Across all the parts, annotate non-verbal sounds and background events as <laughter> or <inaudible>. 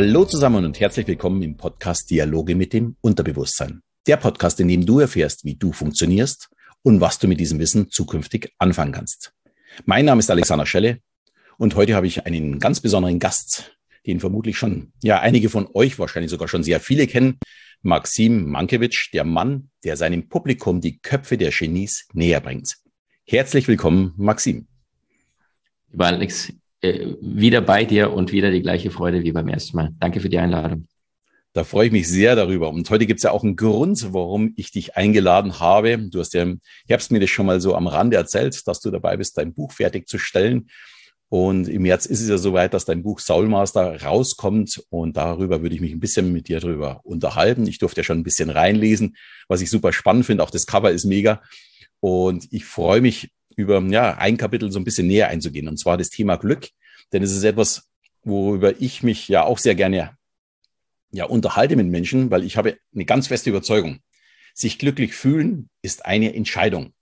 Hallo zusammen und herzlich willkommen im Podcast Dialoge mit dem Unterbewusstsein. Der Podcast, in dem du erfährst, wie du funktionierst und was du mit diesem Wissen zukünftig anfangen kannst. Mein Name ist Alexander Schelle und heute habe ich einen ganz besonderen Gast, den vermutlich schon, ja, einige von euch, wahrscheinlich sogar schon sehr viele kennen. Maxim Mankiewicz, der Mann, der seinem Publikum die Köpfe der Genies näher bringt. Herzlich willkommen, Maxim. Lieber Alex, äh, wieder bei dir und wieder die gleiche Freude wie beim ersten Mal. Danke für die Einladung. Da freue ich mich sehr darüber. Und heute gibt es ja auch einen Grund, warum ich dich eingeladen habe. Du hast ja im Herbst mir das schon mal so am Rande erzählt, dass du dabei bist, dein Buch fertigzustellen. Und im März ist es ja soweit, dass dein Buch Soulmaster rauskommt. Und darüber würde ich mich ein bisschen mit dir drüber unterhalten. Ich durfte ja schon ein bisschen reinlesen, was ich super spannend finde. Auch das Cover ist mega. Und ich freue mich über ja, ein Kapitel so ein bisschen näher einzugehen, und zwar das Thema Glück. Denn es ist etwas, worüber ich mich ja auch sehr gerne ja, unterhalte mit Menschen, weil ich habe eine ganz feste Überzeugung. Sich glücklich fühlen ist eine Entscheidung.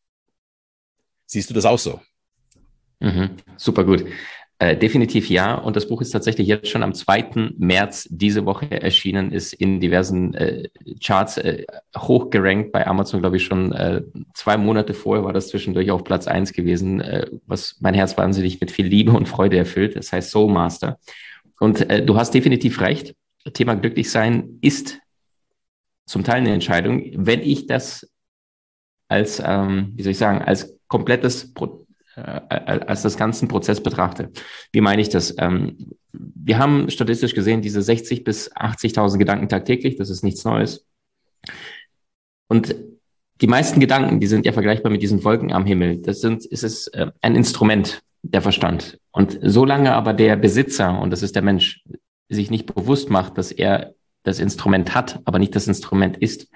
Siehst du das auch so? Mhm, super gut. Äh, definitiv ja. Und das Buch ist tatsächlich jetzt schon am 2. März diese Woche erschienen, ist in diversen äh, Charts äh, hochgerankt. Bei Amazon, glaube ich, schon äh, zwei Monate vorher war das zwischendurch auf Platz eins gewesen, äh, was mein Herz wahnsinnig mit viel Liebe und Freude erfüllt. Das heißt Soul Master. Und äh, du hast definitiv recht. Thema glücklich sein ist zum Teil eine Entscheidung. Wenn ich das als, ähm, wie soll ich sagen, als komplettes Pro äh, als das ganzen Prozess betrachte. Wie meine ich das? Ähm, wir haben statistisch gesehen diese 60 bis 80.000 Gedanken tagtäglich. Das ist nichts Neues. Und die meisten Gedanken, die sind ja vergleichbar mit diesen Wolken am Himmel. Das sind, ist es äh, ein Instrument, der Verstand. Und solange aber der Besitzer, und das ist der Mensch, sich nicht bewusst macht, dass er das Instrument hat, aber nicht das Instrument ist,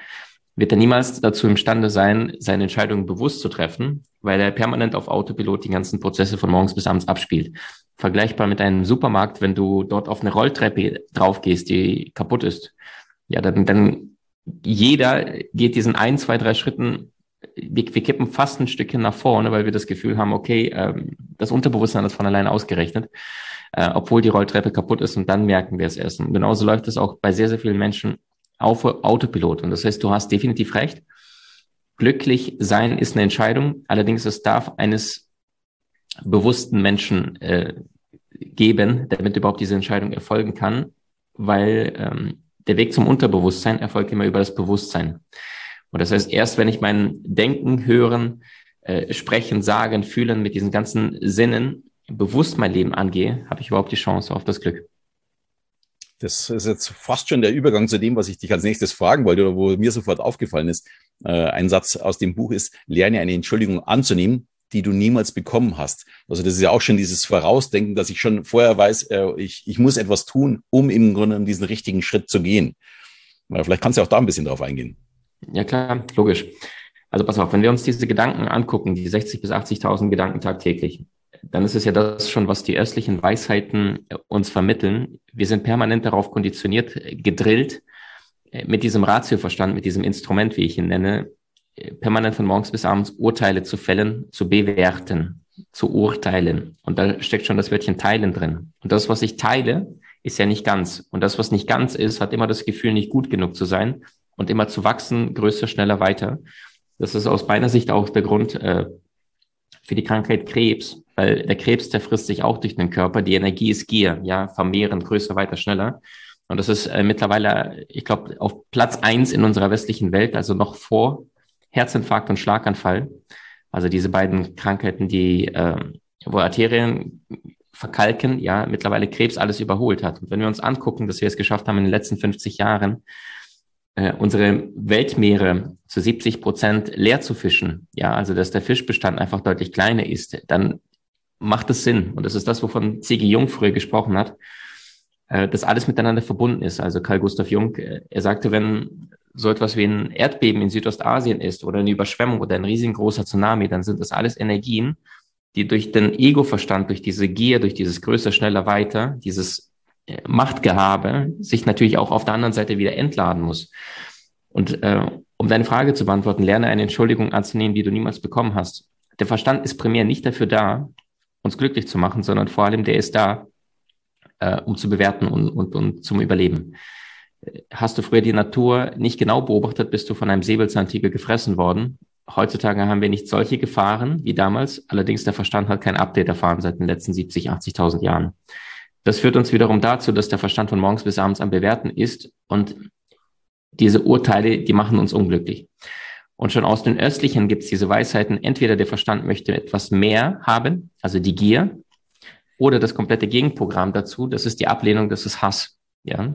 wird er niemals dazu imstande sein, seine Entscheidungen bewusst zu treffen, weil er permanent auf Autopilot die ganzen Prozesse von morgens bis abends abspielt. Vergleichbar mit einem Supermarkt, wenn du dort auf eine Rolltreppe draufgehst, die kaputt ist. Ja, dann, dann jeder geht diesen ein, zwei, drei Schritten, wir, wir kippen fast ein Stückchen nach vorne, weil wir das Gefühl haben, okay, ähm, das Unterbewusstsein ist von allein ausgerechnet, äh, obwohl die Rolltreppe kaputt ist und dann merken wir es erst. Und genauso läuft es auch bei sehr, sehr vielen Menschen auf Autopilot. Und das heißt, du hast definitiv recht. Glücklich sein ist eine Entscheidung. Allerdings es darf eines bewussten Menschen äh, geben, damit überhaupt diese Entscheidung erfolgen kann, weil ähm, der Weg zum Unterbewusstsein erfolgt immer über das Bewusstsein. Und das heißt, erst wenn ich mein Denken, Hören, äh, Sprechen, Sagen, Fühlen mit diesen ganzen Sinnen bewusst mein Leben angehe, habe ich überhaupt die Chance auf das Glück. Das ist jetzt fast schon der Übergang zu dem, was ich dich als nächstes fragen wollte oder wo mir sofort aufgefallen ist. Äh, ein Satz aus dem Buch ist, lerne eine Entschuldigung anzunehmen, die du niemals bekommen hast. Also das ist ja auch schon dieses Vorausdenken, dass ich schon vorher weiß, äh, ich, ich muss etwas tun, um im Grunde diesen richtigen Schritt zu gehen. Vielleicht kannst du auch da ein bisschen drauf eingehen. Ja klar, logisch. Also pass auf, wenn wir uns diese Gedanken angucken, die 60 bis 80.000 Gedanken tagtäglich, dann ist es ja das schon, was die östlichen Weisheiten äh, uns vermitteln. Wir sind permanent darauf konditioniert, äh, gedrillt, äh, mit diesem Ratioverstand, mit diesem Instrument, wie ich ihn nenne, permanent von morgens bis abends Urteile zu fällen, zu bewerten, zu urteilen. Und da steckt schon das Wörtchen teilen drin. Und das, was ich teile, ist ja nicht ganz. Und das, was nicht ganz ist, hat immer das Gefühl, nicht gut genug zu sein und immer zu wachsen, größer, schneller, weiter. Das ist aus meiner Sicht auch der Grund äh, für die Krankheit Krebs, weil der Krebs, der frisst sich auch durch den Körper. Die Energie ist Gier, ja, vermehren, größer, weiter, schneller. Und das ist äh, mittlerweile, ich glaube, auf Platz eins in unserer westlichen Welt, also noch vor Herzinfarkt und Schlaganfall. Also diese beiden Krankheiten, die, äh, wo Arterien verkalken, ja, mittlerweile Krebs alles überholt hat. Und wenn wir uns angucken, dass wir es geschafft haben in den letzten 50 Jahren, äh, unsere Weltmeere zu 70 Prozent leer zu fischen, ja, also dass der Fischbestand einfach deutlich kleiner ist, dann macht es Sinn. Und das ist das, wovon C.G. Jung früher gesprochen hat, äh, dass alles miteinander verbunden ist. Also Karl Gustav Jung, äh, er sagte, wenn so etwas wie ein Erdbeben in Südostasien ist oder eine Überschwemmung oder ein riesengroßer Tsunami, dann sind das alles Energien, die durch den Ego-Verstand, durch diese Gier, durch dieses größer, schneller, weiter, dieses äh, Machtgehabe sich natürlich auch auf der anderen Seite wieder entladen muss. Und äh, um deine Frage zu beantworten, lerne eine Entschuldigung anzunehmen, die du niemals bekommen hast. Der Verstand ist primär nicht dafür da, uns glücklich zu machen, sondern vor allem der ist da, äh, um zu bewerten und, und, und zum Überleben. Hast du früher die Natur nicht genau beobachtet, bist du von einem Säbelzahntiger gefressen worden. Heutzutage haben wir nicht solche Gefahren wie damals. Allerdings der Verstand hat kein Update erfahren seit den letzten 70, 80.000 Jahren. Das führt uns wiederum dazu, dass der Verstand von morgens bis abends am Bewerten ist und diese Urteile, die machen uns unglücklich. Und schon aus den Östlichen gibt es diese Weisheiten, entweder der Verstand möchte etwas mehr haben, also die Gier, oder das komplette Gegenprogramm dazu, das ist die Ablehnung, das ist Hass. Ja?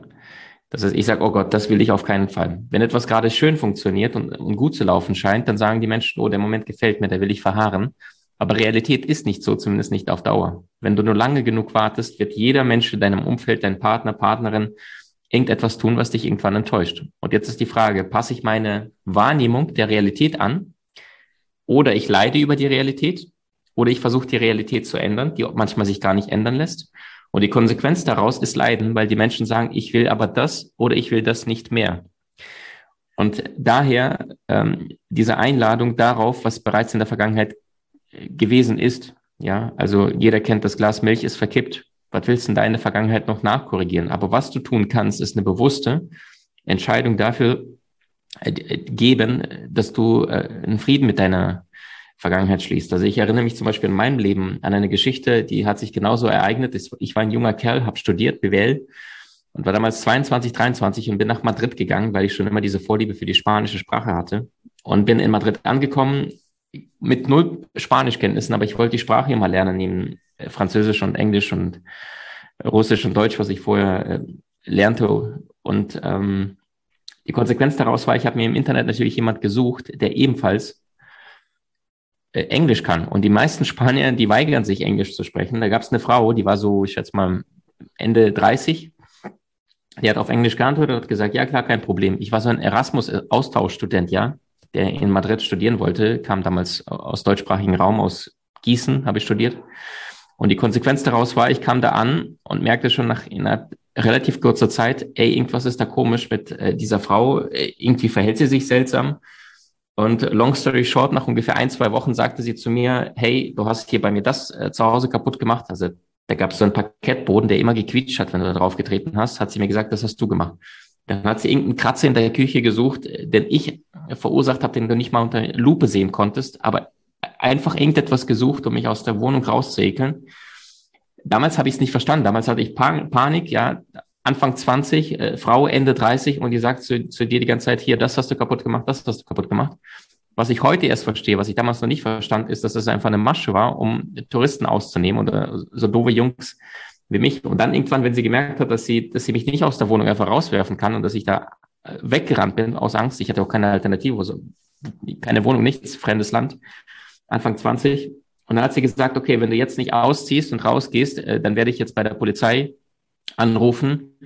Das heißt, ich sage, oh Gott, das will ich auf keinen Fall. Wenn etwas gerade schön funktioniert und, und gut zu laufen scheint, dann sagen die Menschen, oh, der Moment gefällt mir, der will ich verharren. Aber Realität ist nicht so, zumindest nicht auf Dauer. Wenn du nur lange genug wartest, wird jeder Mensch in deinem Umfeld, dein Partner, Partnerin, irgendetwas tun, was dich irgendwann enttäuscht. Und jetzt ist die Frage, passe ich meine Wahrnehmung der Realität an oder ich leide über die Realität oder ich versuche die Realität zu ändern, die manchmal sich gar nicht ändern lässt. Und die Konsequenz daraus ist Leiden, weil die Menschen sagen, ich will aber das oder ich will das nicht mehr. Und daher ähm, diese Einladung darauf, was bereits in der Vergangenheit gewesen ist. Ja, also jeder kennt das Glas Milch ist verkippt. Was willst du in deiner Vergangenheit noch nachkorrigieren? Aber was du tun kannst, ist eine bewusste Entscheidung dafür äh, geben, dass du äh, einen Frieden mit deiner Vergangenheit schließt. Also ich erinnere mich zum Beispiel in meinem Leben an eine Geschichte, die hat sich genauso ereignet. Ich war ein junger Kerl, habe studiert, BWL und war damals 22, 23 und bin nach Madrid gegangen, weil ich schon immer diese Vorliebe für die spanische Sprache hatte und bin in Madrid angekommen mit null Spanischkenntnissen, aber ich wollte die Sprache immer lernen, neben äh, Französisch und Englisch und Russisch und Deutsch, was ich vorher äh, lernte. Und ähm, die Konsequenz daraus war, ich habe mir im Internet natürlich jemand gesucht, der ebenfalls äh, Englisch kann. Und die meisten Spanier, die weigern sich, Englisch zu sprechen. Da gab es eine Frau, die war so, ich schätze mal, Ende 30. Die hat auf Englisch geantwortet und hat gesagt, ja klar, kein Problem. Ich war so ein Erasmus-Austauschstudent, ja, der in Madrid studieren wollte, kam damals aus deutschsprachigen Raum, aus Gießen habe ich studiert. Und die Konsequenz daraus war, ich kam da an und merkte schon nach innerhalb relativ kurzer Zeit, ey, irgendwas ist da komisch mit äh, dieser Frau, äh, irgendwie verhält sie sich seltsam. Und long story short, nach ungefähr ein, zwei Wochen sagte sie zu mir, hey, du hast hier bei mir das äh, zu Hause kaputt gemacht. Also da gab es so einen Parkettboden, der immer gequietscht hat, wenn du da drauf getreten hast, hat sie mir gesagt, das hast du gemacht. Dann hat sie irgendeinen Kratzer in der Küche gesucht, äh, den ich verursacht habe, den du nicht mal unter Lupe sehen konntest, aber einfach irgendetwas gesucht, um mich aus der Wohnung rauszuekeln. Damals habe ich es nicht verstanden. Damals hatte ich Panik, ja, Anfang 20, äh, Frau Ende 30 und die sagt zu, zu dir die ganze Zeit, hier, das hast du kaputt gemacht, das hast du kaputt gemacht. Was ich heute erst verstehe, was ich damals noch nicht verstand, ist, dass es einfach eine Masche war, um Touristen auszunehmen oder so doofe Jungs wie mich. Und dann irgendwann, wenn sie gemerkt hat, dass sie, dass sie mich nicht aus der Wohnung einfach rauswerfen kann und dass ich da äh, weggerannt bin aus Angst, ich hatte auch keine Alternative, also keine Wohnung, nichts, fremdes Land, Anfang 20. Und dann hat sie gesagt, okay, wenn du jetzt nicht ausziehst und rausgehst, äh, dann werde ich jetzt bei der Polizei anrufen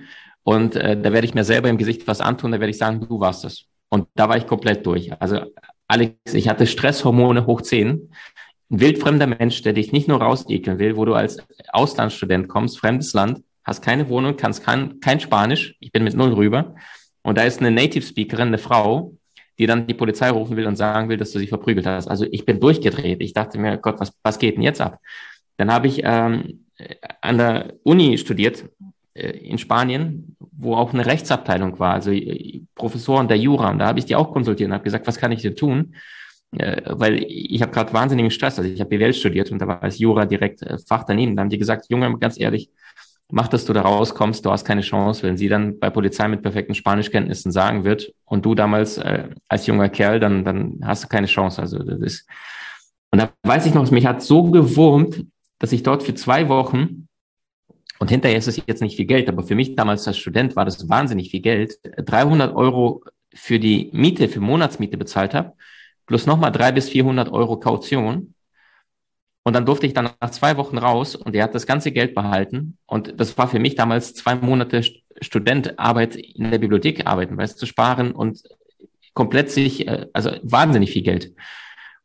und äh, da werde ich mir selber im Gesicht was antun, da werde ich sagen, du warst es. Und da war ich komplett durch. Also Alex, ich hatte Stresshormone hoch 10. Ein wildfremder Mensch, der dich nicht nur rausekeln will, wo du als Auslandsstudent kommst, fremdes Land, hast keine Wohnung, kannst kein, kein Spanisch, ich bin mit null rüber. Und da ist eine Native Speakerin, eine Frau, die dann die Polizei rufen will und sagen will, dass du sie verprügelt hast. Also ich bin durchgedreht. Ich dachte mir, Gott, was, was geht denn jetzt ab? Dann habe ich ähm, an der Uni studiert äh, in Spanien, wo auch eine Rechtsabteilung war, also äh, Professoren der Jura. Und da habe ich die auch konsultiert und habe gesagt, was kann ich denn tun? Äh, weil ich habe gerade wahnsinnigen Stress. Also ich habe BWL studiert und da war als Jura direkt äh, Fach daneben. Da haben die gesagt, Junge, ganz ehrlich, mach, dass du da rauskommst, du hast keine Chance, wenn sie dann bei Polizei mit perfekten Spanischkenntnissen sagen wird und du damals äh, als junger Kerl, dann, dann hast du keine Chance. Also das ist, und da weiß ich noch, mich hat so gewurmt, dass ich dort für zwei Wochen und hinterher ist es jetzt nicht viel Geld, aber für mich damals als Student war das wahnsinnig viel Geld, 300 Euro für die Miete, für Monatsmiete bezahlt habe, plus nochmal 300 bis 400 Euro Kaution und dann durfte ich dann nach zwei Wochen raus und er hat das ganze Geld behalten. Und das war für mich damals zwei Monate Studentarbeit in der Bibliothek arbeiten, weißt du, sparen und komplett sich, äh, also wahnsinnig viel Geld.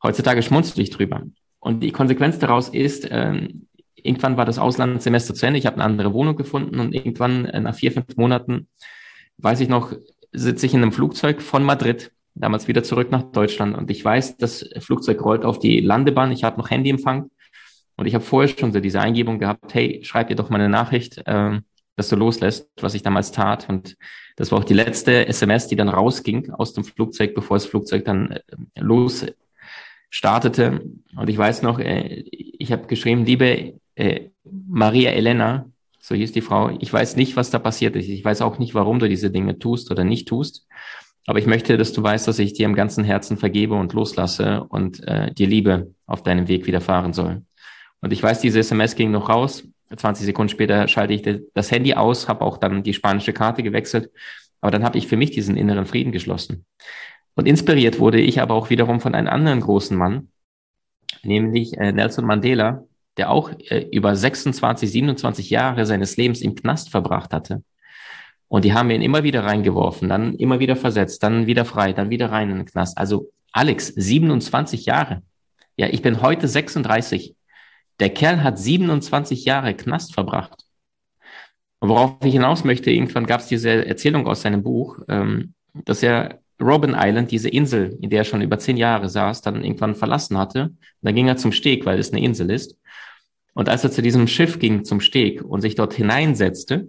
Heutzutage schmunzel ich drüber. Und die Konsequenz daraus ist, ähm, irgendwann war das Auslandssemester zu Ende, ich habe eine andere Wohnung gefunden und irgendwann äh, nach vier, fünf Monaten, weiß ich noch, sitze ich in einem Flugzeug von Madrid damals wieder zurück nach Deutschland. Und ich weiß, das Flugzeug rollt auf die Landebahn. Ich habe noch Handyempfang. Und ich habe vorher schon so diese Eingebung gehabt, hey, schreib dir doch mal eine Nachricht, ähm, dass du loslässt, was ich damals tat. Und das war auch die letzte SMS, die dann rausging aus dem Flugzeug, bevor das Flugzeug dann äh, los startete. Und ich weiß noch, äh, ich habe geschrieben, liebe äh, Maria Elena, so hieß die Frau, ich weiß nicht, was da passiert ist. Ich weiß auch nicht, warum du diese Dinge tust oder nicht tust. Aber ich möchte, dass du weißt, dass ich dir im ganzen Herzen vergebe und loslasse und äh, dir Liebe auf deinem Weg widerfahren soll. Und ich weiß, diese SMS ging noch raus. 20 Sekunden später schalte ich das Handy aus, habe auch dann die spanische Karte gewechselt. Aber dann habe ich für mich diesen inneren Frieden geschlossen. Und inspiriert wurde ich aber auch wiederum von einem anderen großen Mann, nämlich äh, Nelson Mandela, der auch äh, über 26, 27 Jahre seines Lebens im Knast verbracht hatte. Und die haben ihn immer wieder reingeworfen, dann immer wieder versetzt, dann wieder frei, dann wieder rein in den Knast. Also Alex, 27 Jahre. Ja, ich bin heute 36. Der Kerl hat 27 Jahre Knast verbracht. Und worauf ich hinaus möchte, irgendwann gab es diese Erzählung aus seinem Buch, ähm, dass er Robin Island, diese Insel, in der er schon über zehn Jahre saß, dann irgendwann verlassen hatte. Und dann ging er zum Steg, weil es eine Insel ist. Und als er zu diesem Schiff ging, zum Steg und sich dort hineinsetzte,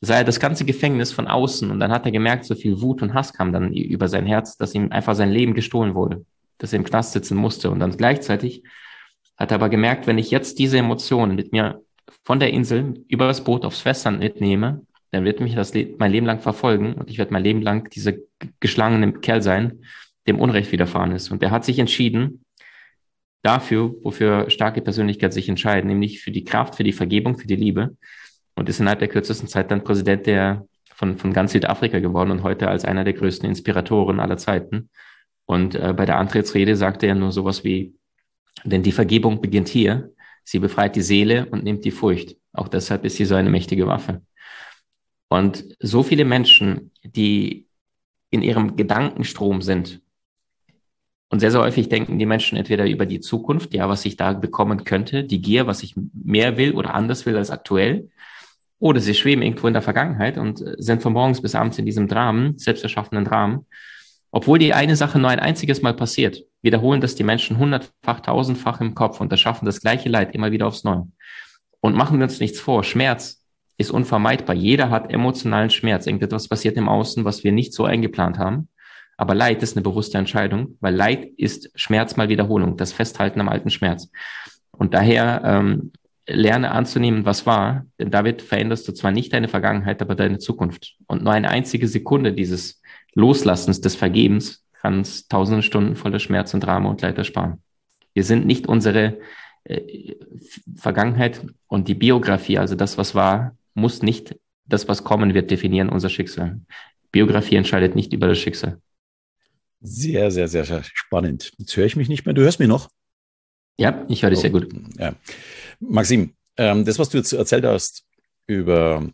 sah er das ganze Gefängnis von außen und dann hat er gemerkt, so viel Wut und Hass kam dann über sein Herz, dass ihm einfach sein Leben gestohlen wurde, dass er im Knast sitzen musste. Und dann gleichzeitig hat er aber gemerkt, wenn ich jetzt diese Emotionen mit mir von der Insel über das Boot aufs Festland mitnehme, dann wird mich das Le mein Leben lang verfolgen und ich werde mein Leben lang dieser geschlagene Kerl sein, dem Unrecht widerfahren ist. Und er hat sich entschieden, dafür, wofür starke Persönlichkeit sich entscheiden, nämlich für die Kraft, für die Vergebung, für die Liebe. Und ist innerhalb der kürzesten Zeit dann Präsident der, von, von ganz Südafrika geworden und heute als einer der größten Inspiratoren aller Zeiten. Und äh, bei der Antrittsrede sagte er nur sowas wie, denn die Vergebung beginnt hier. Sie befreit die Seele und nimmt die Furcht. Auch deshalb ist sie so eine mächtige Waffe. Und so viele Menschen, die in ihrem Gedankenstrom sind, und sehr, sehr häufig denken die Menschen entweder über die Zukunft, ja, was ich da bekommen könnte, die Gier, was ich mehr will oder anders will als aktuell. Oder sie schweben irgendwo in der Vergangenheit und sind von morgens bis abends in diesem Dramen, selbsterschaffenen Dramen. Obwohl die eine Sache nur ein einziges Mal passiert, wiederholen das die Menschen hundertfach, tausendfach im Kopf und erschaffen das gleiche Leid immer wieder aufs Neue. Und machen wir uns nichts vor, Schmerz ist unvermeidbar. Jeder hat emotionalen Schmerz. Irgendetwas passiert im Außen, was wir nicht so eingeplant haben. Aber Leid ist eine bewusste Entscheidung, weil Leid ist Schmerz mal Wiederholung, das Festhalten am alten Schmerz. Und daher ähm, lerne anzunehmen, was war, denn damit veränderst du zwar nicht deine Vergangenheit, aber deine Zukunft. Und nur eine einzige Sekunde dieses Loslassens, des Vergebens, kann es tausende Stunden voller Schmerz und Drama und Leid ersparen. Wir sind nicht unsere äh, Vergangenheit und die Biografie, also das, was war, muss nicht das, was kommen wird, definieren unser Schicksal. Biografie entscheidet nicht über das Schicksal. Sehr, sehr, sehr, sehr spannend. Jetzt höre ich mich nicht mehr. Du hörst mich noch? Ja, ich höre dich oh, sehr gut. Ja. Maxim, ähm, das, was du jetzt erzählt hast über,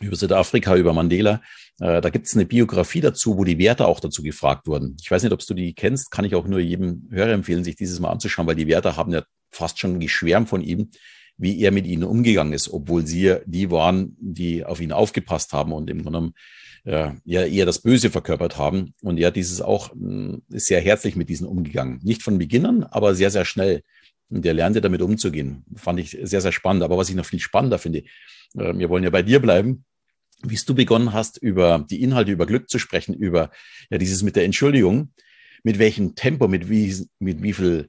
über Südafrika, über Mandela, äh, da gibt es eine Biografie dazu, wo die Werte auch dazu gefragt wurden. Ich weiß nicht, ob du die kennst, kann ich auch nur jedem Hörer empfehlen, sich dieses mal anzuschauen, weil die Werte haben ja fast schon geschwärmt von ihm, wie er mit ihnen umgegangen ist, obwohl sie die waren, die auf ihn aufgepasst haben und im Grunde genommen äh, ja eher das Böse verkörpert haben. Und er dieses auch ist sehr herzlich mit diesen umgegangen. Nicht von Beginn an, aber sehr, sehr schnell. Und er lernte damit umzugehen. Fand ich sehr, sehr spannend. Aber was ich noch viel spannender finde, äh, wir wollen ja bei dir bleiben, wie du begonnen hast, über die Inhalte, über Glück zu sprechen, über ja dieses mit der Entschuldigung, mit welchem Tempo, mit wie, mit wie viel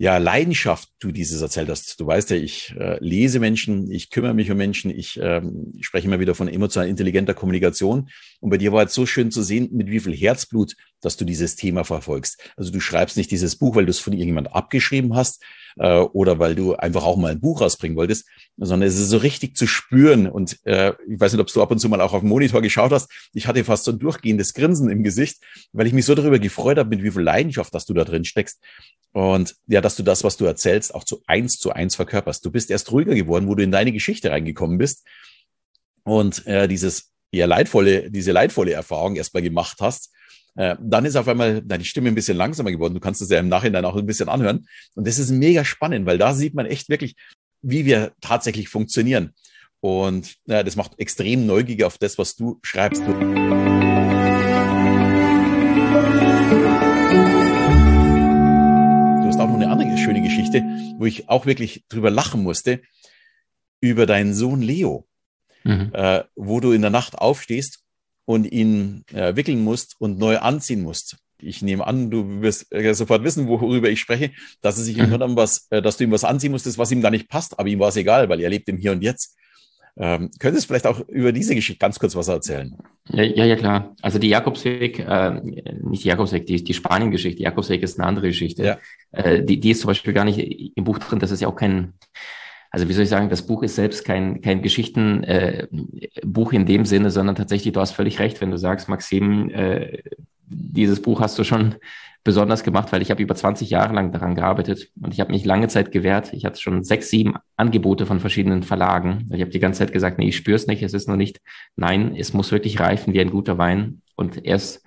ja, Leidenschaft du dieses erzählt hast. Du weißt ja, ich äh, lese Menschen, ich kümmere mich um Menschen, ich ähm, spreche immer wieder von emotional intelligenter Kommunikation. Und bei dir war es so schön zu sehen, mit wie viel Herzblut, dass du dieses Thema verfolgst. Also du schreibst nicht dieses Buch, weil du es von irgendjemand abgeschrieben hast äh, oder weil du einfach auch mal ein Buch rausbringen wolltest, sondern es ist so richtig zu spüren. Und äh, ich weiß nicht, ob du ab und zu mal auch auf den Monitor geschaut hast. Ich hatte fast so ein durchgehendes Grinsen im Gesicht, weil ich mich so darüber gefreut habe, mit wie viel Leidenschaft, dass du da drin steckst. Und ja, dass du das, was du erzählst, auch zu eins zu eins verkörperst. Du bist erst ruhiger geworden, wo du in deine Geschichte reingekommen bist und äh, dieses ja leidvolle, diese leidvolle Erfahrung erstmal gemacht hast. Äh, dann ist auf einmal deine Stimme ein bisschen langsamer geworden. Du kannst es ja im Nachhinein auch ein bisschen anhören. Und das ist mega spannend, weil da sieht man echt wirklich, wie wir tatsächlich funktionieren. Und ja, das macht extrem neugierig auf das, was du schreibst. Du Geschichte, wo ich auch wirklich drüber lachen musste, über deinen Sohn Leo, mhm. äh, wo du in der Nacht aufstehst und ihn äh, wickeln musst und neu anziehen musst. Ich nehme an, du wirst äh, sofort wissen, worüber ich spreche, dass er sich mhm. im was, äh, dass du ihm was anziehen musstest, was ihm gar nicht passt, aber ihm war es egal, weil er lebt im Hier und Jetzt. Ähm, könntest du vielleicht auch über diese Geschichte ganz kurz was erzählen? Ja, ja, ja klar. Also die Jakobsweg, äh, nicht die Jakobsweg, die, die Spanien-Geschichte. Jakobsweg ist eine andere Geschichte. Ja. Äh, die, die ist zum Beispiel gar nicht im Buch drin. Das ist ja auch kein, also wie soll ich sagen, das Buch ist selbst kein, kein Geschichtenbuch äh, in dem Sinne, sondern tatsächlich, du hast völlig recht, wenn du sagst, Maxim, äh, dieses Buch hast du schon besonders gemacht, weil ich habe über 20 Jahre lang daran gearbeitet und ich habe mich lange Zeit gewehrt. Ich hatte schon sechs, sieben Angebote von verschiedenen Verlagen. Ich habe die ganze Zeit gesagt, nee, ich spüre es nicht, es ist noch nicht. Nein, es muss wirklich reifen wie ein guter Wein. Und erst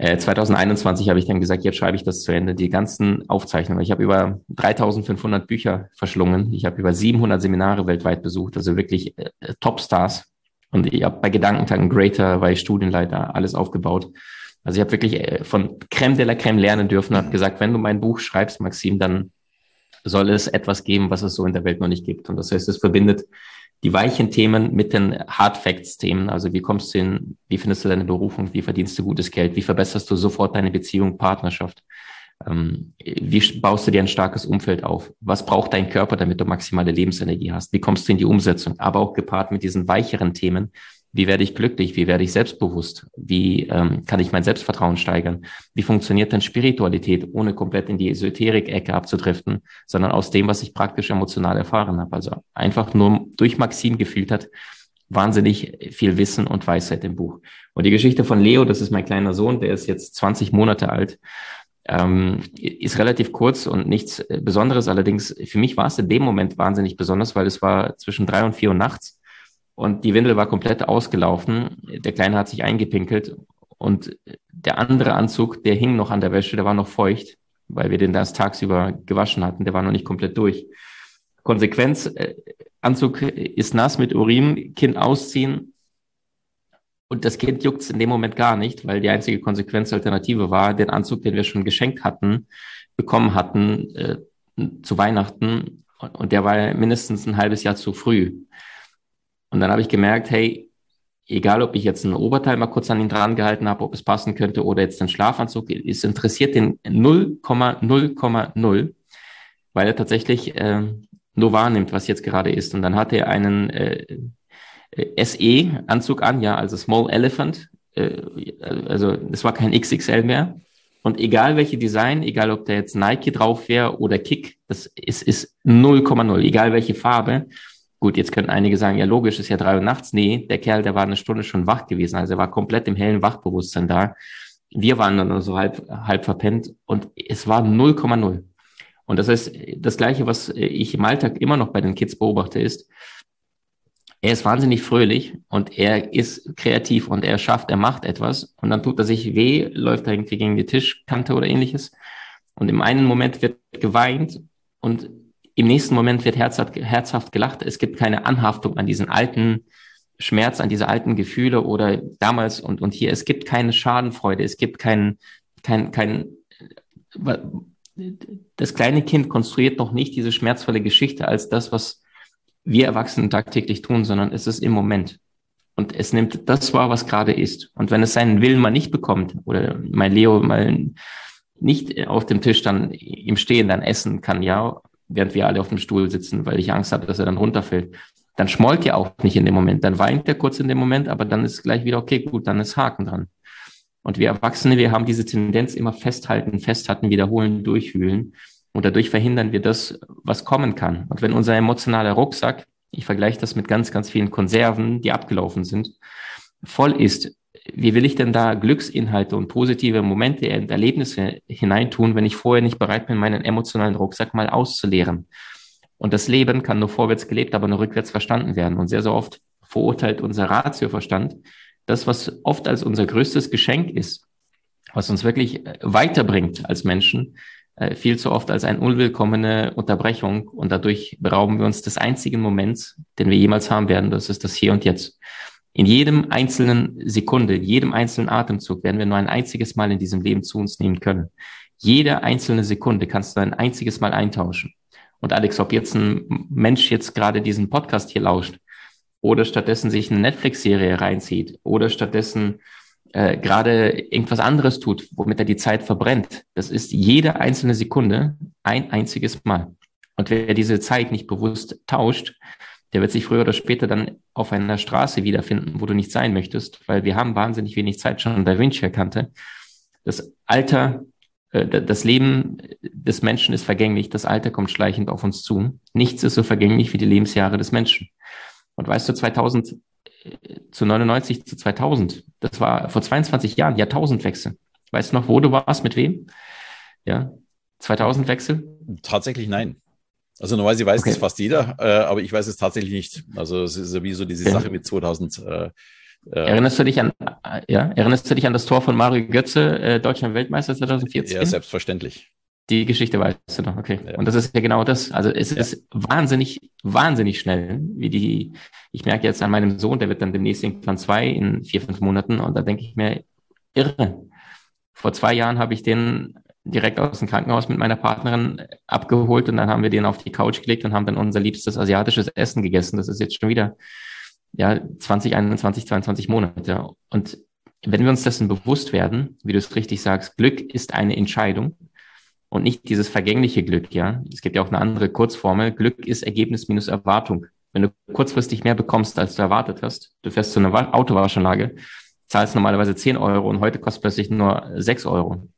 2021 habe ich dann gesagt, jetzt schreibe ich das zu Ende. Die ganzen Aufzeichnungen. Ich habe über 3500 Bücher verschlungen. Ich habe über 700 Seminare weltweit besucht, also wirklich äh, Topstars. Und ich habe bei Gedankentagen Greater, ich Studienleiter, alles aufgebaut. Also ich habe wirklich äh, von Creme de la Creme lernen dürfen habe gesagt, wenn du mein Buch schreibst, Maxim, dann soll es etwas geben, was es so in der Welt noch nicht gibt. Und das heißt, es verbindet die weichen Themen mit den Hard Facts Themen. Also wie kommst du hin, wie findest du deine Berufung, wie verdienst du gutes Geld, wie verbesserst du sofort deine Beziehung, Partnerschaft, ähm, wie baust du dir ein starkes Umfeld auf? Was braucht dein Körper, damit du maximale Lebensenergie hast? Wie kommst du in die Umsetzung? Aber auch gepaart mit diesen weicheren Themen, wie werde ich glücklich? Wie werde ich selbstbewusst? Wie ähm, kann ich mein Selbstvertrauen steigern? Wie funktioniert denn Spiritualität, ohne komplett in die Esoterik-Ecke abzudriften, sondern aus dem, was ich praktisch emotional erfahren habe? Also einfach nur durch Maxim gefiltert, wahnsinnig viel Wissen und Weisheit im Buch. Und die Geschichte von Leo, das ist mein kleiner Sohn, der ist jetzt 20 Monate alt, ähm, ist relativ kurz und nichts Besonderes. Allerdings für mich war es in dem Moment wahnsinnig besonders, weil es war zwischen drei und vier Uhr nachts und die Windel war komplett ausgelaufen. Der Kleine hat sich eingepinkelt und der andere Anzug, der hing noch an der Wäsche, der war noch feucht, weil wir den das tagsüber gewaschen hatten. Der war noch nicht komplett durch. Konsequenz, äh, Anzug ist nass mit Urin, Kind ausziehen. Und das Kind juckt es in dem Moment gar nicht, weil die einzige Konsequenzalternative war, den Anzug, den wir schon geschenkt hatten, bekommen hatten äh, zu Weihnachten. Und der war mindestens ein halbes Jahr zu früh. Und dann habe ich gemerkt, hey, egal ob ich jetzt ein Oberteil mal kurz an ihn dran gehalten habe, ob es passen könnte oder jetzt ein Schlafanzug, es interessiert den 0,0,0, weil er tatsächlich äh, nur wahrnimmt, was jetzt gerade ist. Und dann hat er einen äh SE-Anzug an, ja, also Small Elephant. Äh, also es war kein XXL mehr. Und egal welche Design, egal ob da jetzt Nike drauf wäre oder Kick, das ist, ist 0,0, egal welche Farbe. Gut, jetzt könnten einige sagen, ja logisch, ist ja drei Uhr nachts. Nee, der Kerl, der war eine Stunde schon wach gewesen. Also er war komplett im hellen Wachbewusstsein da. Wir waren dann so halb, halb verpennt und es war 0,0. Und das heißt, das Gleiche, was ich im Alltag immer noch bei den Kids beobachte, ist, er ist wahnsinnig fröhlich und er ist kreativ und er schafft, er macht etwas und dann tut er sich weh, läuft er irgendwie gegen die Tischkante oder ähnliches. Und im einen Moment wird geweint und im nächsten Moment wird herzhaft, herzhaft gelacht. Es gibt keine Anhaftung an diesen alten Schmerz, an diese alten Gefühle oder damals und, und hier. Es gibt keine Schadenfreude. Es gibt kein, kein, kein, das kleine Kind konstruiert noch nicht diese schmerzvolle Geschichte als das, was wir Erwachsenen tagtäglich tun, sondern es ist im Moment. Und es nimmt das wahr, was gerade ist. Und wenn es seinen Willen mal nicht bekommt oder mein Leo mal nicht auf dem Tisch dann im Stehen dann essen kann, ja, während wir alle auf dem Stuhl sitzen, weil ich Angst habe, dass er dann runterfällt. Dann schmollt er auch nicht in dem Moment. Dann weint er kurz in dem Moment, aber dann ist gleich wieder, okay, gut, dann ist Haken dran. Und wir Erwachsene, wir haben diese Tendenz immer festhalten, festhalten, wiederholen, durchwühlen. Und dadurch verhindern wir das, was kommen kann. Und wenn unser emotionaler Rucksack, ich vergleiche das mit ganz, ganz vielen Konserven, die abgelaufen sind, voll ist, wie will ich denn da Glücksinhalte und positive Momente und Erlebnisse hineintun, wenn ich vorher nicht bereit bin, meinen emotionalen Rucksack mal auszuleeren? Und das Leben kann nur vorwärts gelebt, aber nur rückwärts verstanden werden. Und sehr, sehr oft verurteilt unser Ratioverstand das, was oft als unser größtes Geschenk ist, was uns wirklich äh, weiterbringt als Menschen, äh, viel zu oft als eine unwillkommene Unterbrechung. Und dadurch berauben wir uns des einzigen Moments, den wir jemals haben werden. Das ist das Hier und Jetzt. In jedem einzelnen Sekunde, in jedem einzelnen Atemzug werden wir nur ein einziges Mal in diesem Leben zu uns nehmen können. Jede einzelne Sekunde kannst du ein einziges Mal eintauschen. Und Alex, ob jetzt ein Mensch jetzt gerade diesen Podcast hier lauscht oder stattdessen sich eine Netflix-Serie reinzieht oder stattdessen äh, gerade irgendwas anderes tut, womit er die Zeit verbrennt, das ist jede einzelne Sekunde ein einziges Mal. Und wer diese Zeit nicht bewusst tauscht, der wird sich früher oder später dann auf einer Straße wiederfinden, wo du nicht sein möchtest, weil wir haben wahnsinnig wenig Zeit schon Da Vinci erkannte. Das Alter, äh, das Leben des Menschen ist vergänglich, das Alter kommt schleichend auf uns zu. Nichts ist so vergänglich wie die Lebensjahre des Menschen. Und weißt du, 2000 äh, zu 99 zu 2000, das war vor 22 Jahren, Jahrtausendwechsel. Weißt du noch, wo du warst, mit wem? Ja, 2000 Wechsel? Tatsächlich nein. Also normalerweise weiß okay. das fast jeder, äh, aber ich weiß es tatsächlich nicht. Also es ist sowieso diese okay. Sache mit 2000. Äh, äh, erinnerst du dich an, ja, erinnerst du dich an das Tor von Mario Götze, äh, Deutschland Weltmeister 2014? Ja, selbstverständlich. Die Geschichte weißt du noch, okay. Ja. Und das ist ja genau das. Also es ja. ist wahnsinnig, wahnsinnig schnell, wie die, ich merke jetzt an meinem Sohn, der wird dann demnächst irgendwann zwei in vier, fünf Monaten und da denke ich mir, irre. Vor zwei Jahren habe ich den direkt aus dem Krankenhaus mit meiner Partnerin abgeholt und dann haben wir den auf die Couch gelegt und haben dann unser liebstes asiatisches Essen gegessen. Das ist jetzt schon wieder ja 20, 21, 22 Monate. Und wenn wir uns dessen bewusst werden, wie du es richtig sagst, Glück ist eine Entscheidung und nicht dieses vergängliche Glück, ja. Es gibt ja auch eine andere Kurzformel. Glück ist Ergebnis minus Erwartung. Wenn du kurzfristig mehr bekommst, als du erwartet hast, du fährst zu einer Autowaschanlage, zahlst normalerweise 10 Euro und heute kostet plötzlich nur 6 Euro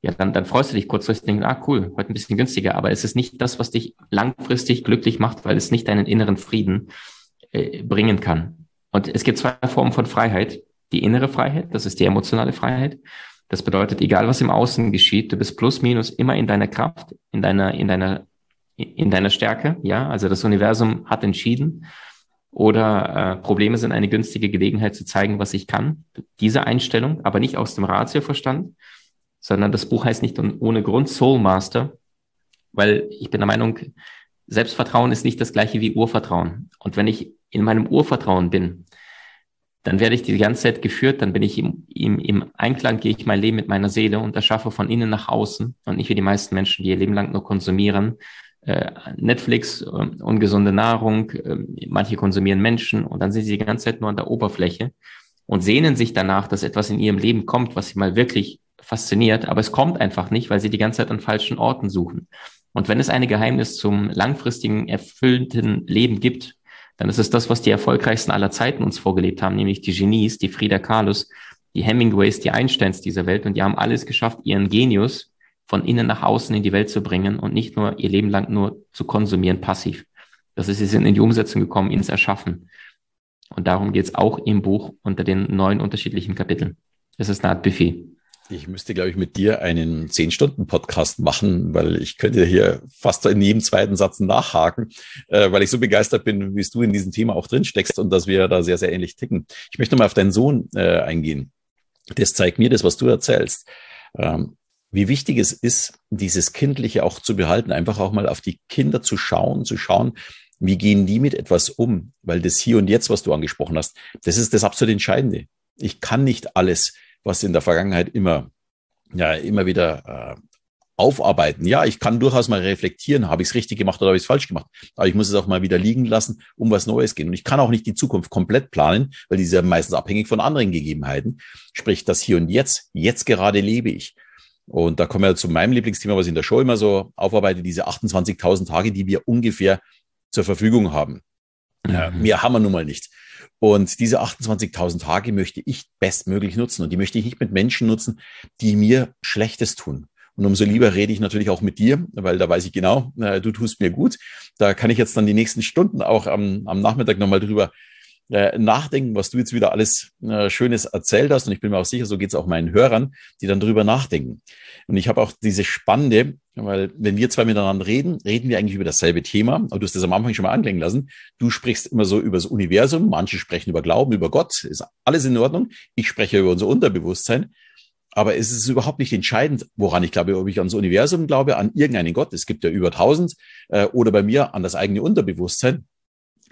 ja, dann, dann freust du dich kurzfristig, ah cool, heute ein bisschen günstiger, aber es ist nicht das, was dich langfristig glücklich macht, weil es nicht deinen inneren Frieden äh, bringen kann. Und es gibt zwei Formen von Freiheit. Die innere Freiheit, das ist die emotionale Freiheit. Das bedeutet, egal was im Außen geschieht, du bist plus minus immer in deiner Kraft, in deiner, in deiner, in deiner Stärke. Ja, also das Universum hat entschieden oder äh, Probleme sind eine günstige Gelegenheit zu zeigen, was ich kann. Diese Einstellung, aber nicht aus dem Ratio verstanden, sondern das Buch heißt nicht ohne Grund Soul Master, weil ich bin der Meinung, Selbstvertrauen ist nicht das gleiche wie Urvertrauen. Und wenn ich in meinem Urvertrauen bin, dann werde ich die ganze Zeit geführt, dann bin ich im, im, im Einklang, gehe ich mein Leben mit meiner Seele und erschaffe von innen nach außen und nicht wie die meisten Menschen, die ihr Leben lang nur konsumieren. Äh, Netflix, äh, ungesunde Nahrung, äh, manche konsumieren Menschen und dann sind sie die ganze Zeit nur an der Oberfläche und sehnen sich danach, dass etwas in ihrem Leben kommt, was sie mal wirklich fasziniert, aber es kommt einfach nicht, weil sie die ganze Zeit an falschen Orten suchen. Und wenn es eine Geheimnis zum langfristigen, erfüllten Leben gibt, dann ist es das, was die erfolgreichsten aller Zeiten uns vorgelebt haben, nämlich die Genies, die Frida Kahlos, die Hemingways, die Einsteins dieser Welt. Und die haben alles geschafft, ihren Genius von innen nach außen in die Welt zu bringen und nicht nur ihr Leben lang nur zu konsumieren, passiv. Das ist, sie sind in die Umsetzung gekommen, ins Erschaffen. Und darum geht es auch im Buch unter den neun unterschiedlichen Kapiteln. Es ist eine Art Buffet. Ich müsste, glaube ich, mit dir einen Zehn-Stunden-Podcast machen, weil ich könnte hier fast in jedem zweiten Satz nachhaken, äh, weil ich so begeistert bin, wie du in diesem Thema auch drin steckst und dass wir da sehr, sehr ähnlich ticken. Ich möchte mal auf deinen Sohn äh, eingehen. Das zeigt mir das, was du erzählst. Ähm, wie wichtig es ist, dieses Kindliche auch zu behalten, einfach auch mal auf die Kinder zu schauen, zu schauen, wie gehen die mit etwas um? Weil das Hier und Jetzt, was du angesprochen hast, das ist das absolut Entscheidende. Ich kann nicht alles was in der Vergangenheit immer, ja, immer wieder äh, aufarbeiten. Ja, ich kann durchaus mal reflektieren, habe ich es richtig gemacht oder habe ich es falsch gemacht. Aber ich muss es auch mal wieder liegen lassen, um was Neues gehen. Und ich kann auch nicht die Zukunft komplett planen, weil die ist ja meistens abhängig von anderen Gegebenheiten. Sprich, das Hier und Jetzt, jetzt gerade lebe ich. Und da kommen wir zu meinem Lieblingsthema, was ich in der Show immer so aufarbeite, diese 28.000 Tage, die wir ungefähr zur Verfügung haben. Mhm. Mehr haben wir nun mal nicht. Und diese 28.000 Tage möchte ich bestmöglich nutzen. Und die möchte ich nicht mit Menschen nutzen, die mir Schlechtes tun. Und umso lieber rede ich natürlich auch mit dir, weil da weiß ich genau, äh, du tust mir gut. Da kann ich jetzt dann die nächsten Stunden auch am, am Nachmittag nochmal drüber äh, nachdenken, was du jetzt wieder alles äh, Schönes erzählt hast. Und ich bin mir auch sicher, so geht es auch meinen Hörern, die dann drüber nachdenken. Und ich habe auch diese spannende, weil wenn wir zwei miteinander reden, reden wir eigentlich über dasselbe Thema. Aber du hast das am Anfang schon mal anklingen lassen. Du sprichst immer so über das Universum, manche sprechen über Glauben, über Gott, ist alles in Ordnung. Ich spreche über unser Unterbewusstsein. Aber es ist überhaupt nicht entscheidend, woran ich glaube, ob ich ans Universum glaube, an irgendeinen Gott. Es gibt ja über tausend äh, oder bei mir an das eigene Unterbewusstsein.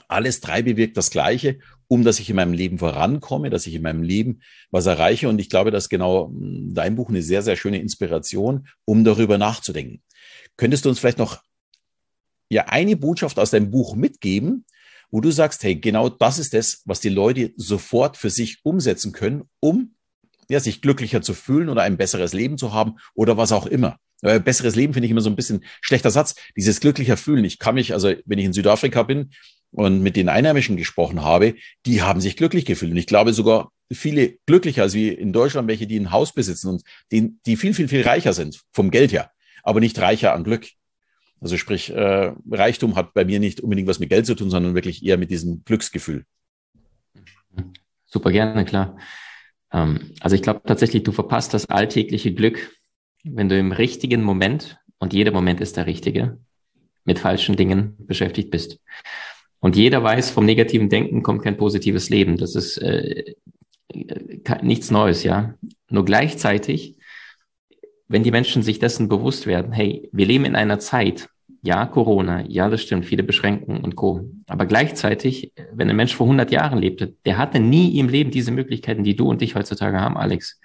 Alles drei bewirkt das Gleiche, um dass ich in meinem Leben vorankomme, dass ich in meinem Leben was erreiche. Und ich glaube, dass genau hm, dein Buch eine sehr, sehr schöne Inspiration, um darüber nachzudenken. Könntest du uns vielleicht noch ja eine Botschaft aus deinem Buch mitgeben, wo du sagst, hey, genau das ist das, was die Leute sofort für sich umsetzen können, um ja, sich glücklicher zu fühlen oder ein besseres Leben zu haben oder was auch immer. Äh, besseres Leben finde ich immer so ein bisschen schlechter Satz. Dieses glücklicher Fühlen. Ich kann mich, also wenn ich in Südafrika bin und mit den Einheimischen gesprochen habe, die haben sich glücklich gefühlt. Und ich glaube sogar viele glücklicher als wie in Deutschland, welche, die ein Haus besitzen und die, die viel, viel, viel reicher sind vom Geld her, aber nicht reicher an Glück. Also sprich, äh, Reichtum hat bei mir nicht unbedingt was mit Geld zu tun, sondern wirklich eher mit diesem Glücksgefühl. Super gerne, klar. Ähm, also ich glaube tatsächlich, du verpasst das alltägliche Glück, wenn du im richtigen Moment, und jeder Moment ist der richtige, mit falschen Dingen beschäftigt bist. Und jeder weiß, vom negativen Denken kommt kein positives Leben. Das ist äh, nichts Neues, ja. Nur gleichzeitig, wenn die Menschen sich dessen bewusst werden, hey, wir leben in einer Zeit, ja, Corona, ja, das stimmt, viele Beschränkungen und Co. Aber gleichzeitig, wenn ein Mensch vor 100 Jahren lebte, der hatte nie im Leben diese Möglichkeiten, die du und ich heutzutage haben, Alex.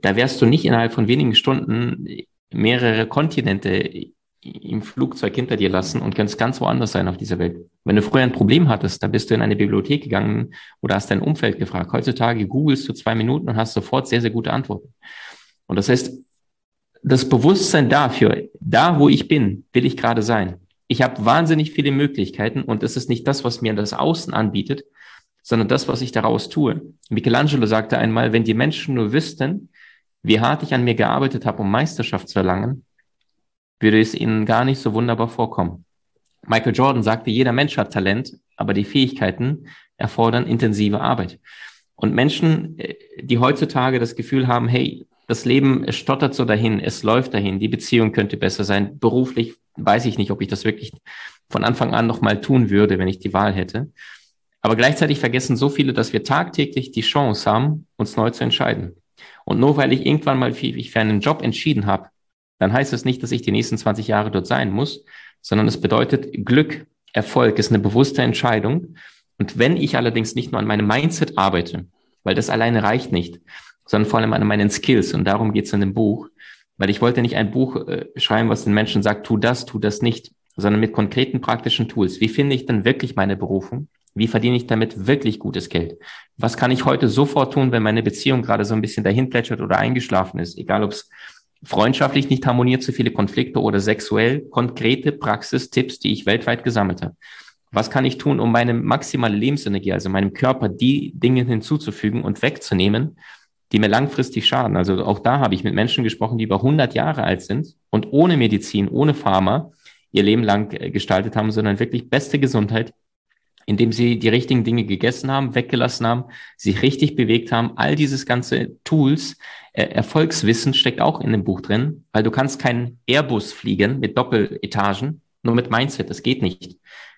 Da wärst du nicht innerhalb von wenigen Stunden mehrere Kontinente im Flugzeug hinter dir lassen und könntest ganz woanders sein auf dieser Welt. Wenn du früher ein Problem hattest, dann bist du in eine Bibliothek gegangen oder hast dein Umfeld gefragt. Heutzutage googelst du zwei Minuten und hast sofort sehr, sehr gute Antworten. Und das heißt, das Bewusstsein dafür, da wo ich bin, will ich gerade sein. Ich habe wahnsinnig viele Möglichkeiten und es ist nicht das, was mir das Außen anbietet, sondern das, was ich daraus tue. Michelangelo sagte einmal, wenn die Menschen nur wüssten, wie hart ich an mir gearbeitet habe, um Meisterschaft zu erlangen, würde es ihnen gar nicht so wunderbar vorkommen. Michael Jordan sagte, jeder Mensch hat Talent, aber die Fähigkeiten erfordern intensive Arbeit. Und Menschen, äh, die heutzutage das Gefühl haben, hey, das Leben stottert so dahin, es läuft dahin, die Beziehung könnte besser sein. Beruflich weiß ich nicht, ob ich das wirklich von Anfang an nochmal tun würde, wenn ich die Wahl hätte. Aber gleichzeitig vergessen so viele, dass wir tagtäglich die Chance haben, uns neu zu entscheiden. Und nur weil ich irgendwann mal für einen Job entschieden habe, dann heißt es nicht, dass ich die nächsten 20 Jahre dort sein muss, sondern es bedeutet Glück, Erfolg ist eine bewusste Entscheidung. Und wenn ich allerdings nicht nur an meinem Mindset arbeite, weil das alleine reicht nicht, sondern vor allem an meinen Skills. Und darum geht es in dem Buch. Weil ich wollte nicht ein Buch äh, schreiben, was den Menschen sagt, tu das, tu das nicht, sondern mit konkreten praktischen Tools. Wie finde ich denn wirklich meine Berufung? Wie verdiene ich damit wirklich gutes Geld? Was kann ich heute sofort tun, wenn meine Beziehung gerade so ein bisschen dahin plätschert oder eingeschlafen ist? Egal, ob es freundschaftlich nicht harmoniert, zu viele Konflikte oder sexuell, konkrete Praxistipps, die ich weltweit gesammelt habe. Was kann ich tun, um meine maximale Lebensenergie, also meinem Körper, die Dinge hinzuzufügen und wegzunehmen, die mir langfristig schaden. Also auch da habe ich mit Menschen gesprochen, die über 100 Jahre alt sind und ohne Medizin, ohne Pharma ihr Leben lang äh, gestaltet haben, sondern wirklich beste Gesundheit, indem sie die richtigen Dinge gegessen haben, weggelassen haben, sich richtig bewegt haben. All dieses ganze Tools, äh, Erfolgswissen steckt auch in dem Buch drin, weil du kannst keinen Airbus fliegen mit Doppeletagen, nur mit Mindset. Das geht nicht.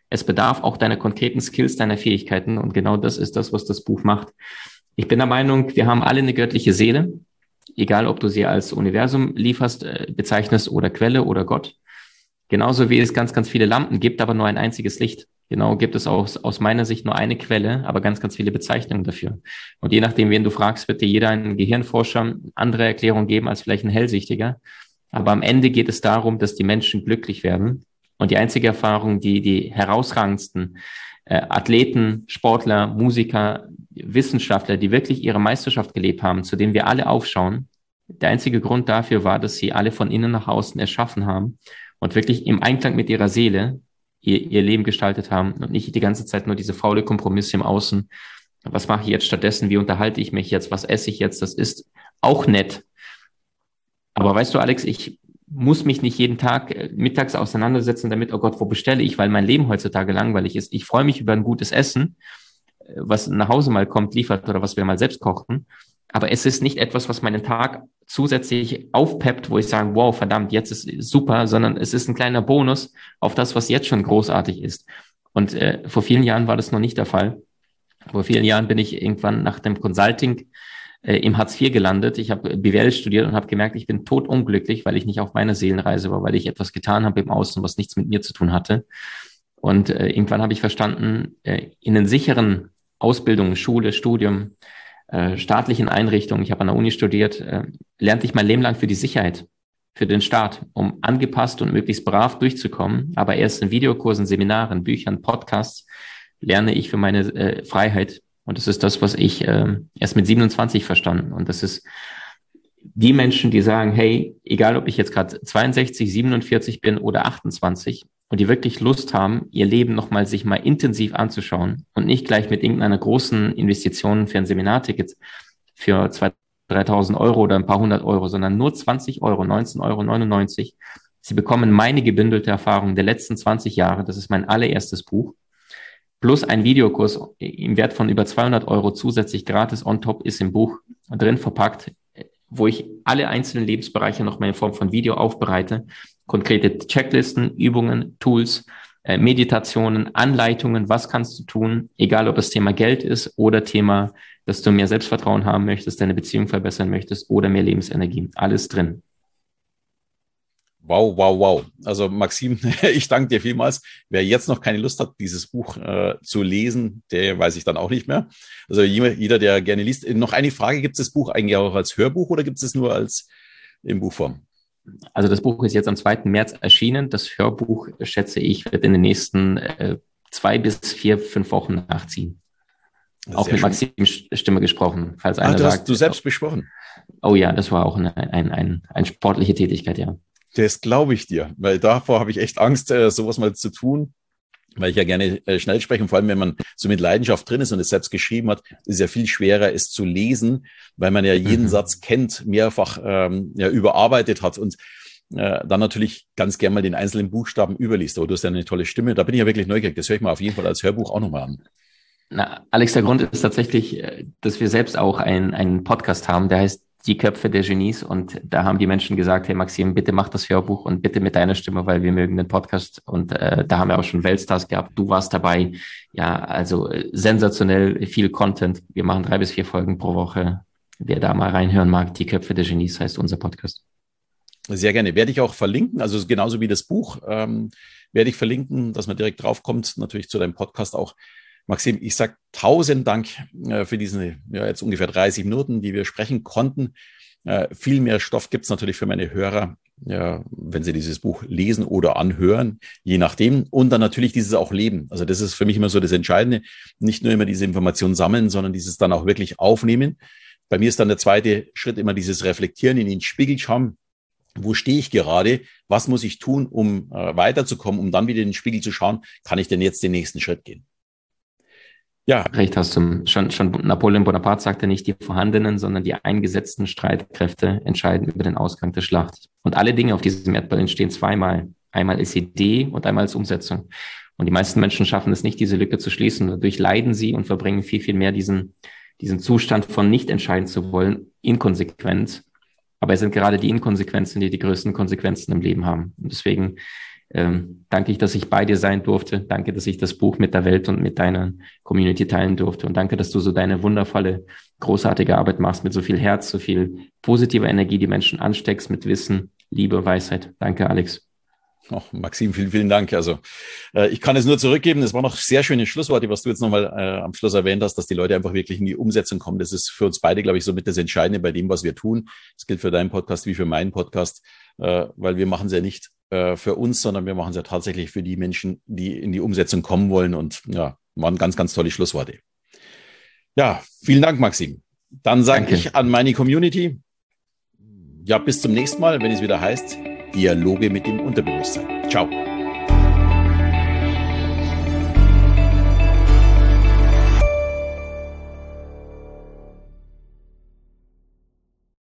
Es bedarf auch deiner konkreten Skills, deiner Fähigkeiten und genau das ist das, was das Buch macht. Ich bin der Meinung, wir haben alle eine göttliche Seele, egal ob du sie als Universum lieferst, äh, bezeichnest oder Quelle oder Gott. Genauso wie es ganz, ganz viele Lampen gibt, aber nur ein einziges Licht. Genau gibt es auch aus meiner Sicht nur eine Quelle, aber ganz, ganz viele Bezeichnungen dafür. Und je nachdem, wen du fragst, wird dir jeder ein Gehirnforscher andere Erklärung geben als vielleicht ein Hellsichtiger. Aber am Ende geht es darum, dass die Menschen glücklich werden. Und die einzige Erfahrung, die die herausragendsten äh, Athleten, Sportler, Musiker, Wissenschaftler, die wirklich ihre Meisterschaft gelebt haben, zu denen wir alle aufschauen. Der einzige Grund dafür war, dass sie alle von innen nach außen erschaffen haben und wirklich im Einklang mit ihrer Seele ihr, ihr Leben gestaltet haben und nicht die ganze Zeit nur diese faule Kompromisse im Außen. Was mache ich jetzt stattdessen? Wie unterhalte ich mich jetzt? Was esse ich jetzt? Das ist auch nett. Aber weißt du, Alex, ich muss mich nicht jeden Tag äh, mittags auseinandersetzen damit, oh Gott, wo bestelle ich, weil mein Leben heutzutage langweilig ist. Ich freue mich über ein gutes Essen, was nach Hause mal kommt, liefert oder was wir mal selbst kochen. Aber es ist nicht etwas, was meinen Tag zusätzlich aufpeppt, wo ich sage, wow, verdammt, jetzt ist super, sondern es ist ein kleiner Bonus auf das, was jetzt schon großartig ist. Und äh, vor vielen Jahren war das noch nicht der Fall. Vor vielen Jahren bin ich irgendwann nach dem Consulting äh, im Hartz IV gelandet. Ich habe BWL studiert und habe gemerkt, ich bin totunglücklich, weil ich nicht auf meiner Seelenreise war, weil ich etwas getan habe im Außen, was nichts mit mir zu tun hatte. Und äh, irgendwann habe ich verstanden, äh, in den sicheren Ausbildungen, Schule, Studium, äh, staatlichen Einrichtungen, ich habe an der Uni studiert, äh, lernte ich mein Leben lang für die Sicherheit, für den Staat, um angepasst und möglichst brav durchzukommen. Aber erst in Videokursen, Seminaren, Büchern, Podcasts lerne ich für meine äh, Freiheit. Und das ist das, was ich äh, erst mit 27 verstanden. Und das ist die Menschen, die sagen, hey, egal ob ich jetzt gerade 62, 47 bin oder 28 und die wirklich Lust haben, ihr Leben nochmal sich mal intensiv anzuschauen und nicht gleich mit irgendeiner großen Investition für ein Seminarticket für 2.000, 3.000 Euro oder ein paar hundert Euro, sondern nur 20 Euro, 19,99 Euro. Sie bekommen meine gebündelte Erfahrung der letzten 20 Jahre. Das ist mein allererstes Buch. Plus ein Videokurs im Wert von über 200 Euro zusätzlich gratis on top ist im Buch drin verpackt wo ich alle einzelnen Lebensbereiche noch mal in Form von Video aufbereite. Konkrete Checklisten, Übungen, Tools, äh, Meditationen, Anleitungen, was kannst du tun, egal ob das Thema Geld ist oder Thema, dass du mehr Selbstvertrauen haben möchtest, deine Beziehung verbessern möchtest oder mehr Lebensenergie. Alles drin. Wow, wow, wow. Also Maxim, <laughs> ich danke dir vielmals. Wer jetzt noch keine Lust hat, dieses Buch äh, zu lesen, der weiß ich dann auch nicht mehr. Also jeder, der gerne liest. Noch eine Frage, gibt es das Buch eigentlich auch als Hörbuch oder gibt es nur als in Buchform? Also das Buch ist jetzt am 2. März erschienen. Das Hörbuch, schätze ich, wird in den nächsten äh, zwei bis vier, fünf Wochen nachziehen. auch mit Maxims Stimme gesprochen, falls ah, einer ah, du sagt. Hast du selbst besprochen? Oh ja, das war auch eine, ein, ein, eine sportliche Tätigkeit, ja. Das glaube ich dir, weil davor habe ich echt Angst, äh, sowas mal zu tun, weil ich ja gerne äh, schnell spreche. Und vor allem, wenn man so mit Leidenschaft drin ist und es selbst geschrieben hat, ist es ja viel schwerer, es zu lesen, weil man ja jeden mhm. Satz kennt, mehrfach ähm, ja, überarbeitet hat und äh, dann natürlich ganz gern mal den einzelnen Buchstaben überliest. Aber du hast ja eine tolle Stimme. Da bin ich ja wirklich neugierig. Das höre ich mal auf jeden Fall als Hörbuch auch nochmal an. Na, Alex, der Grund ist tatsächlich, äh, dass wir selbst auch einen, einen Podcast haben, der heißt die Köpfe der Genies und da haben die Menschen gesagt, hey Maxim, bitte mach das Hörbuch und bitte mit deiner Stimme, weil wir mögen den Podcast und äh, da haben wir auch schon Weltstars gehabt. Du warst dabei. Ja, also äh, sensationell viel Content. Wir machen drei bis vier Folgen pro Woche. Wer da mal reinhören mag, die Köpfe der Genies heißt unser Podcast. Sehr gerne. Werde ich auch verlinken, also genauso wie das Buch, ähm, werde ich verlinken, dass man direkt draufkommt, natürlich zu deinem Podcast auch Maxim, ich sage tausend Dank äh, für diese ja, jetzt ungefähr 30 Minuten, die wir sprechen konnten. Äh, viel mehr Stoff gibt es natürlich für meine Hörer, ja, wenn sie dieses Buch lesen oder anhören, je nachdem. Und dann natürlich dieses auch leben. Also das ist für mich immer so das Entscheidende. Nicht nur immer diese Informationen sammeln, sondern dieses dann auch wirklich aufnehmen. Bei mir ist dann der zweite Schritt immer dieses Reflektieren, in den Spiegel schauen. Wo stehe ich gerade? Was muss ich tun, um äh, weiterzukommen, um dann wieder in den Spiegel zu schauen? Kann ich denn jetzt den nächsten Schritt gehen? Ja. Recht hast du. Schon, schon Napoleon Bonaparte sagte nicht, die vorhandenen, sondern die eingesetzten Streitkräfte entscheiden über den Ausgang der Schlacht. Und alle Dinge auf diesem Erdball entstehen zweimal. Einmal als Idee und einmal als Umsetzung. Und die meisten Menschen schaffen es nicht, diese Lücke zu schließen. Dadurch leiden sie und verbringen viel, viel mehr diesen, diesen Zustand von nicht entscheiden zu wollen, inkonsequent. Aber es sind gerade die Inkonsequenzen, die die größten Konsequenzen im Leben haben. Und deswegen ähm, danke dass ich bei dir sein durfte. Danke, dass ich das Buch mit der Welt und mit deiner Community teilen durfte. Und danke, dass du so deine wundervolle, großartige Arbeit machst mit so viel Herz, so viel positiver Energie, die Menschen ansteckst mit Wissen, Liebe, Weisheit. Danke, Alex. Oh, Maxim, vielen, vielen Dank. Also äh, ich kann es nur zurückgeben. Es war noch sehr schöne Schlussworte, was du jetzt nochmal äh, am Schluss erwähnt hast, dass die Leute einfach wirklich in die Umsetzung kommen. Das ist für uns beide, glaube ich, so mit das Entscheidende bei dem, was wir tun. Das gilt für deinen Podcast wie für meinen Podcast, äh, weil wir machen es ja nicht äh, für uns, sondern wir machen es ja tatsächlich für die Menschen, die in die Umsetzung kommen wollen. Und ja, waren ganz, ganz tolle Schlussworte. Ja, vielen Dank, Maxim. Dann sage ich an meine Community, ja, bis zum nächsten Mal, wenn es wieder heißt, Dialoge mit dem Unterbewusstsein. Ciao.